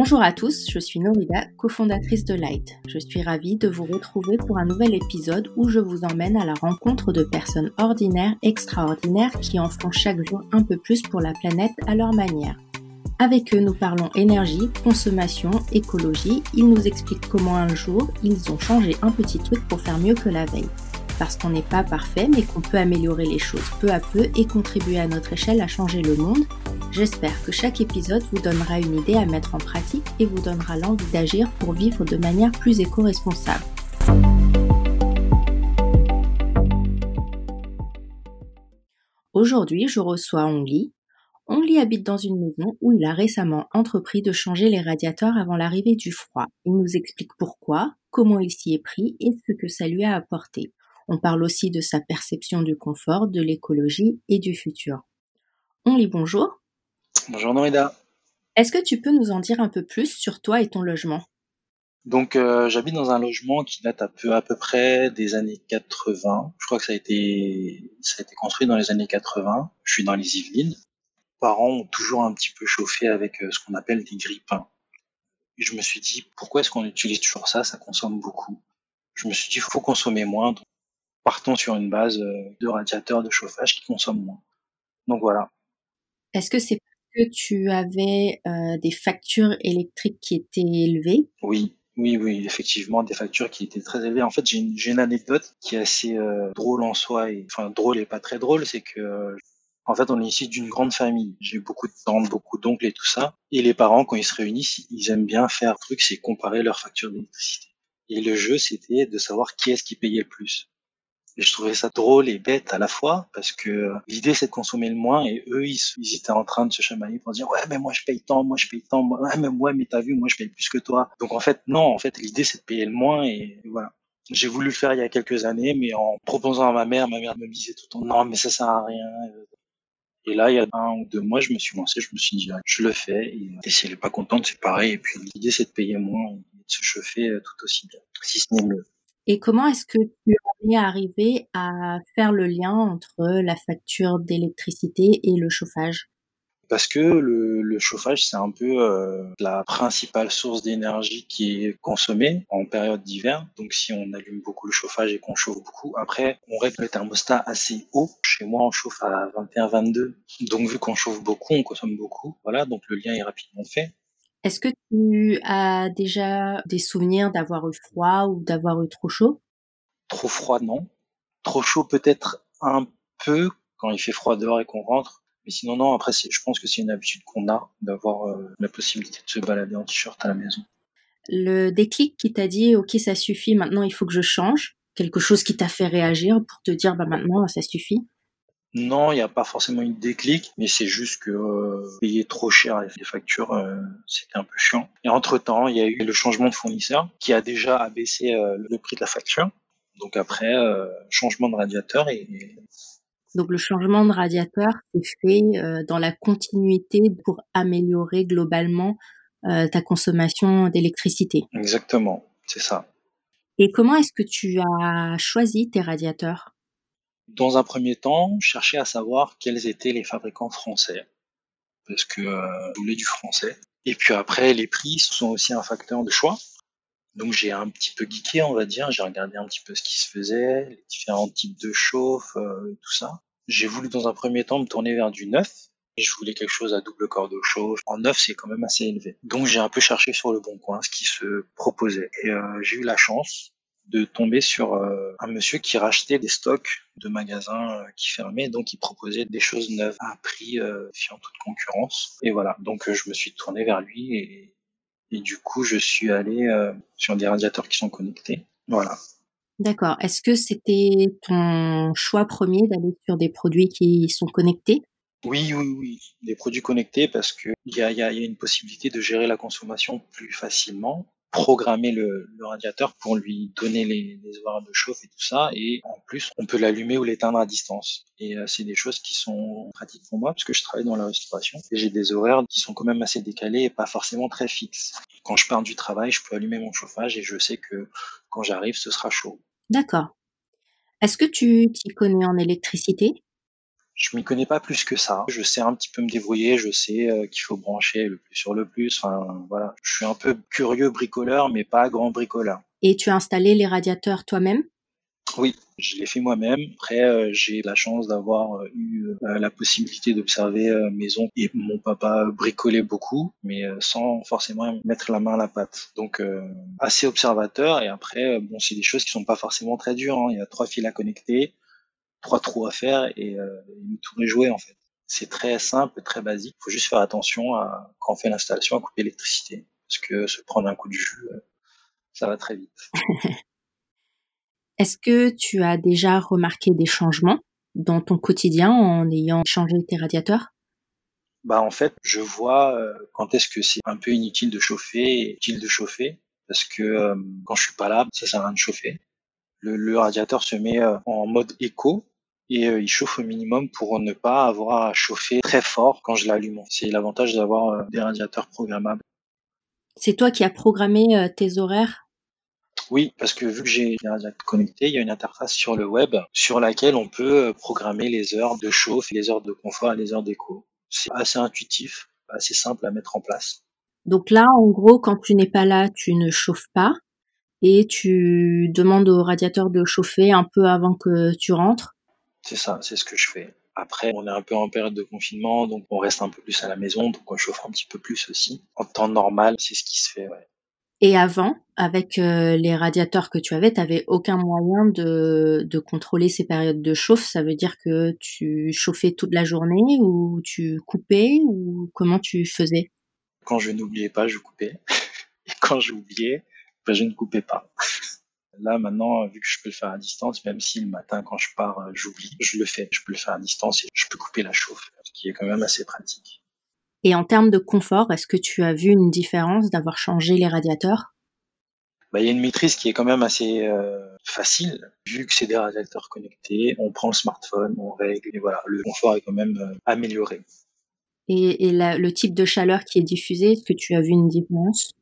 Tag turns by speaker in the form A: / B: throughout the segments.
A: Bonjour à tous, je suis Norida, cofondatrice de Light. Je suis ravie de vous retrouver pour un nouvel épisode où je vous emmène à la rencontre de personnes ordinaires, extraordinaires qui en font chaque jour un peu plus pour la planète à leur manière. Avec eux, nous parlons énergie, consommation, écologie. Ils nous expliquent comment un jour, ils ont changé un petit truc pour faire mieux que la veille. Parce qu'on n'est pas parfait, mais qu'on peut améliorer les choses peu à peu et contribuer à notre échelle à changer le monde. J'espère que chaque épisode vous donnera une idée à mettre en pratique et vous donnera l'envie d'agir pour vivre de manière plus éco-responsable. Aujourd'hui, je reçois Ongli, Ongli habite dans une maison où il a récemment entrepris de changer les radiateurs avant l'arrivée du froid. Il nous explique pourquoi, comment il s'y est pris et ce que ça lui a apporté. On parle aussi de sa perception du confort, de l'écologie et du futur. Ongli, bonjour.
B: Bonjour Norida.
A: Est-ce que tu peux nous en dire un peu plus sur toi et ton logement?
B: Donc euh, j'habite dans un logement qui date à peu, à peu près des années 80. Je crois que ça a été ça a été construit dans les années 80. Je suis dans les Yvelines parents ont toujours un petit peu chauffé avec euh, ce qu'on appelle des grippins. Et je me suis dit, pourquoi est-ce qu'on utilise toujours ça? Ça consomme beaucoup. Je me suis dit, il faut consommer moins. Donc, partons sur une base euh, de radiateurs de chauffage qui consomment moins. Donc voilà.
A: Est-ce que c'est parce que tu avais euh, des factures électriques qui étaient élevées?
B: Oui, oui, oui, effectivement, des factures qui étaient très élevées. En fait, j'ai une, une, anecdote qui est assez drôle en soi, et, enfin drôle et pas très drôle, c'est que en fait, on est ici d'une grande famille. J'ai beaucoup de tantes, beaucoup d'oncles et tout ça. Et les parents, quand ils se réunissent, ils aiment bien faire un truc, c'est comparer leurs factures d'électricité. Et le jeu, c'était de savoir qui est-ce qui payait le plus. Et je trouvais ça drôle et bête à la fois, parce que l'idée, c'est de consommer le moins, et eux, ils, étaient en train de se chamailler pour dire, ouais, mais moi, je paye tant, moi, je paye tant, ouais, mais moi, mais t'as vu, moi, je paye plus que toi. Donc, en fait, non, en fait, l'idée, c'est de payer le moins, et voilà. J'ai voulu le faire il y a quelques années, mais en proposant à ma mère, ma mère me disait tout le temps, non, mais ça sert à rien. Et là, il y a un ou deux mois, je me suis lancé, je me suis dit, je le fais. Et, si elle est pas contente, c'est pareil. Et puis l'idée, c'est de payer moins et de se chauffer euh, tout aussi bien, si ce n'est mieux.
A: Et comment est-ce que tu es arrivé à faire le lien entre la facture d'électricité et le chauffage?
B: Parce que le, le chauffage, c'est un peu euh, la principale source d'énergie qui est consommée en période d'hiver. Donc si on allume beaucoup le chauffage et qu'on chauffe beaucoup, après, on règle le thermostat assez haut. Chez moi, on chauffe à 21-22. Donc vu qu'on chauffe beaucoup, on consomme beaucoup. Voilà, donc le lien est rapidement fait.
A: Est-ce que tu as déjà des souvenirs d'avoir eu froid ou d'avoir eu trop chaud?
B: Trop froid, non. Trop chaud, peut-être un peu quand il fait froid dehors et qu'on rentre. Mais sinon, non, après, je pense que c'est une habitude qu'on a d'avoir euh, la possibilité de se balader en t-shirt à la maison.
A: Le déclic qui t'a dit, OK, ça suffit, maintenant il faut que je change, quelque chose qui t'a fait réagir pour te dire, bah maintenant, ça suffit
B: non, il n'y a pas forcément une déclic, mais c'est juste que euh, payer trop cher les factures, euh, c'était un peu chiant. Et entre-temps, il y a eu le changement de fournisseur qui a déjà abaissé le prix de la facture. Donc après, changement de radiateur et,
A: donc le changement de radiateur est fait euh, dans la continuité pour améliorer globalement euh, ta consommation d'électricité.
B: Exactement, c'est ça.
A: Et comment est-ce que tu as choisi tes radiateurs?
B: Dans un premier temps, chercher à savoir quels étaient les fabricants français, parce que euh, je voulais du français. Et puis après, les prix sont aussi un facteur de choix. Donc j'ai un petit peu geeké, on va dire. J'ai regardé un petit peu ce qui se faisait, les différents types de chauffe, euh, tout ça. J'ai voulu dans un premier temps me tourner vers du neuf. Je voulais quelque chose à double de chauffe. En neuf, c'est quand même assez élevé. Donc j'ai un peu cherché sur le bon coin ce qui se proposait. Et euh, j'ai eu la chance de tomber sur euh, un monsieur qui rachetait des stocks de magasins qui fermaient, donc il proposait des choses neuves à un prix euh, fiant toute concurrence. Et voilà, donc je me suis tourné vers lui et et du coup, je suis allé euh, sur des radiateurs qui sont connectés. Voilà.
A: D'accord. Est-ce que c'était ton choix premier d'aller sur des produits qui sont connectés?
B: Oui, oui, oui. Des produits connectés parce qu'il y a, y, a, y a une possibilité de gérer la consommation plus facilement programmer le, radiateur pour lui donner les, les, horaires de chauffe et tout ça. Et en plus, on peut l'allumer ou l'éteindre à distance. Et euh, c'est des choses qui sont pratiques pour moi parce que je travaille dans la restauration et j'ai des horaires qui sont quand même assez décalés et pas forcément très fixes. Quand je pars du travail, je peux allumer mon chauffage et je sais que quand j'arrive, ce sera chaud.
A: D'accord. Est-ce que tu t'y connais en électricité?
B: Je m'y connais pas plus que ça. Je sais un petit peu me débrouiller, je sais euh, qu'il faut brancher le plus sur le plus. Enfin, voilà. Je suis un peu curieux bricoleur, mais pas grand bricoleur.
A: Et tu as installé les radiateurs toi-même?
B: Oui, je l'ai fait moi-même. Après, euh, j'ai la chance d'avoir euh, eu euh, la possibilité d'observer maison et mon papa bricolait beaucoup, mais sans forcément mettre la main à la pâte. Donc, assez observateur. Et après, bon, c'est des choses qui sont pas forcément très dures. Hein. Il y a trois fils à connecter, trois trous à faire et une tour est jouée en fait. C'est très simple, très basique. Il faut juste faire attention à, quand on fait l'installation à couper l'électricité, parce que se prendre un coup de jus, ça va très vite.
A: Est-ce que tu as déjà remarqué des changements dans ton quotidien en ayant changé tes radiateurs?
B: Bah en fait, je vois euh, quand est-ce que c'est un peu inutile de chauffer utile de chauffer parce que euh, quand je suis pas là, ça sert à rien de chauffer. Le, radiateur se met euh, en mode éco et il chauffe au minimum pour ne pas avoir à chauffer très fort quand je l'allume. C'est l'avantage d'avoir des radiateurs programmables.
A: C'est toi qui as programmé tes horaires?
B: Oui, parce que vu que j'ai un radiateur connecté, il y a une interface sur le web sur laquelle on peut euh, programmer les heures de chauffe, les heures de confort et les heures d'écho. C'est assez intuitif, assez simple à mettre en place.
A: Donc là, en gros, quand tu n'es pas là, tu ne chauffes pas et tu demandes au radiateur de chauffer un peu avant que tu rentres.
B: C'est ça, c'est ce que je fais. Après, on est un peu en période de confinement, donc on reste un peu plus à la maison, donc on chauffe un petit peu plus aussi. En temps normal, c'est ce qui se fait, ouais.
A: Et avant, avec euh, les radiateurs que tu avais, tu n'avais aucun moyen de, de contrôler ces périodes de chauffe? Ça veut dire que tu chauffais toute la journée ou tu coupais ou comment tu faisais?
B: Quand je n'oubliais pas, je coupais. Et quand j'oubliais, ben, je ne coupais pas. Là, maintenant, vu que je peux le faire à distance, même si le matin, quand je pars, euh, j'oublie, je le fais. Je peux le faire à distance et je peux couper la chauffe, ce qui est quand même assez pratique.
A: Et en termes de confort, est-ce que tu as vu une différence d'avoir changé les radiateurs?
B: Bah, il y a une maîtrise qui est quand même assez euh, facile, vu que c'est des radiateurs connectés, on prend le smartphone, on règle, et voilà, le confort est quand même euh, amélioré.
A: Et, le type de chaleur qui est diffusé, est-ce que tu as vu une différence?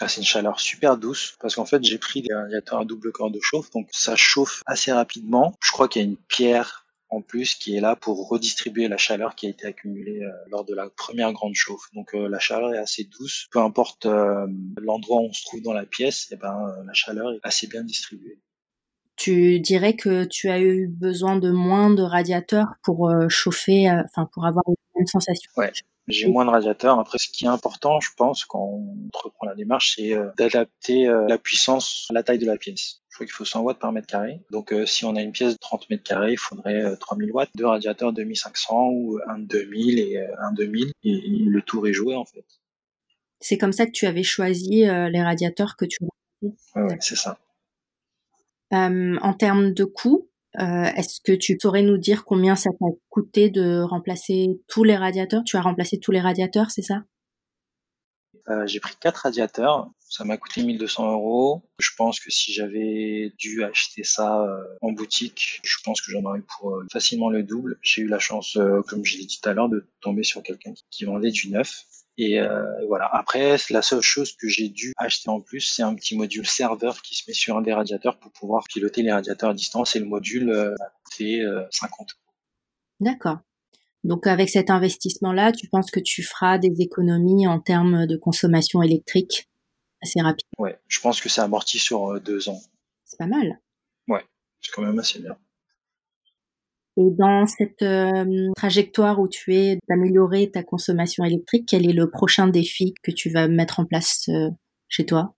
B: Ah, c'est une chaleur super douce parce qu'en fait j'ai pris des radiateurs à double corps de chauffe donc ça chauffe assez rapidement. Je crois qu'il y a une pierre en plus qui est là pour redistribuer la chaleur qui a été accumulée euh, lors de la première grande chauffe. Donc euh, la chaleur est assez douce, peu importe euh, l'endroit où on se trouve dans la pièce, et eh ben la chaleur est assez bien distribuée.
A: Tu dirais que tu as eu besoin de moins de radiateurs pour chauffer, enfin pour avoir une même sensation?
B: Ouais. J'ai moins de radiateurs. Après, ce qui est important, je pense, quand on entreprend la démarche, c'est d'adapter la puissance à la taille de la pièce crois qu'il faut 100 watts par mètre carré. Donc euh, si on a une pièce de 30 mètres carrés, il faudrait 3000 euh, watts, deux radiateurs 2500 ou un 2000 et euh, un 2000 et, le tour est joué en fait.
A: C'est comme ça que tu avais choisi les radiateurs que tu
B: Oui, ouais, c'est ça.
A: en termes de coût, est-ce que tu saurais nous dire combien ça t'a coûté de remplacer tous les radiateurs? Tu as remplacé tous les radiateurs, c'est ça?
B: Euh, j'ai pris quatre radiateurs. Ça m'a coûté 1200 euros. Je pense que si j'avais dû acheter ça euh, en boutique, je pense que j'en aurais pour euh, facilement le double. J'ai eu la chance, comme je l'ai dit tout à l'heure, de tomber sur quelqu'un qui vendait du neuf. Et voilà. Après, la seule chose que j'ai dû acheter en plus, c'est un petit module serveur qui se met sur un des radiateurs pour pouvoir piloter les radiateurs à distance. Et le module a coûté 50 euros.
A: D'accord. Donc avec cet investissement-là, tu penses que tu feras des économies en termes de consommation électrique assez rapide?
B: Ouais, je pense que c'est amorti sur euh, deux ans.
A: C'est pas mal.
B: Ouais, c'est quand même assez bien.
A: Et dans cette euh, trajectoire où tu es d'améliorer ta consommation électrique, quel est le prochain défi que tu vas mettre en place euh, chez toi?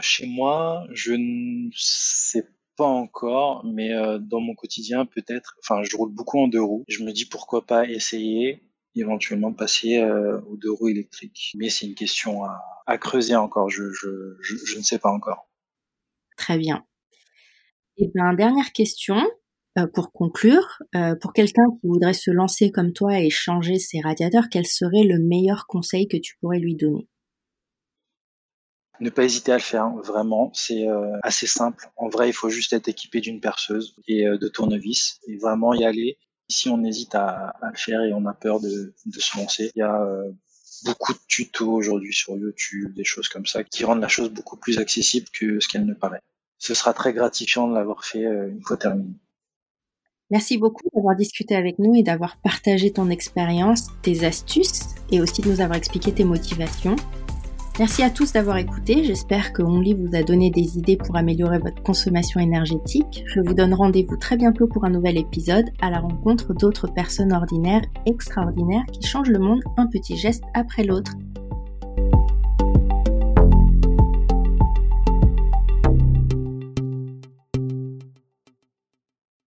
B: Chez moi, je ne sais pas encore, mais euh, dans mon quotidien, peut-être. Enfin, je roule beaucoup en deux roues. Je me dis pourquoi pas essayer éventuellement passer aux deux roues électriques. Mais c'est une question à, creuser encore. Je, je, ne sais pas encore.
A: Très bien. Et eh bien, dernière question pour conclure. pour quelqu'un qui voudrait se lancer comme toi et changer ses radiateurs, quel serait le meilleur conseil que tu pourrais lui donner?
B: Ne pas hésiter à le faire, vraiment, c'est euh, assez simple. En vrai, il faut juste être équipé d'une perceuse et euh, de tournevis et vraiment y aller. Si on hésite à, le faire et on a peur de, se lancer, il y a euh, beaucoup de tutos aujourd'hui sur YouTube, des choses comme ça, qui rendent la chose beaucoup plus accessible que ce qu'elle ne paraît. Ce sera très gratifiant de l'avoir fait une fois terminé.
A: Merci beaucoup d'avoir discuté avec nous et d'avoir partagé ton expérience, tes astuces et aussi de nous avoir expliqué tes motivations. Merci à tous d'avoir écouté. J'espère que Only vous a donné des idées pour améliorer votre consommation énergétique. Je vous donne rendez-vous très bientôt pour un nouvel épisode à la rencontre d'autres personnes ordinaires, extraordinaires qui changent le monde un petit geste après l'autre.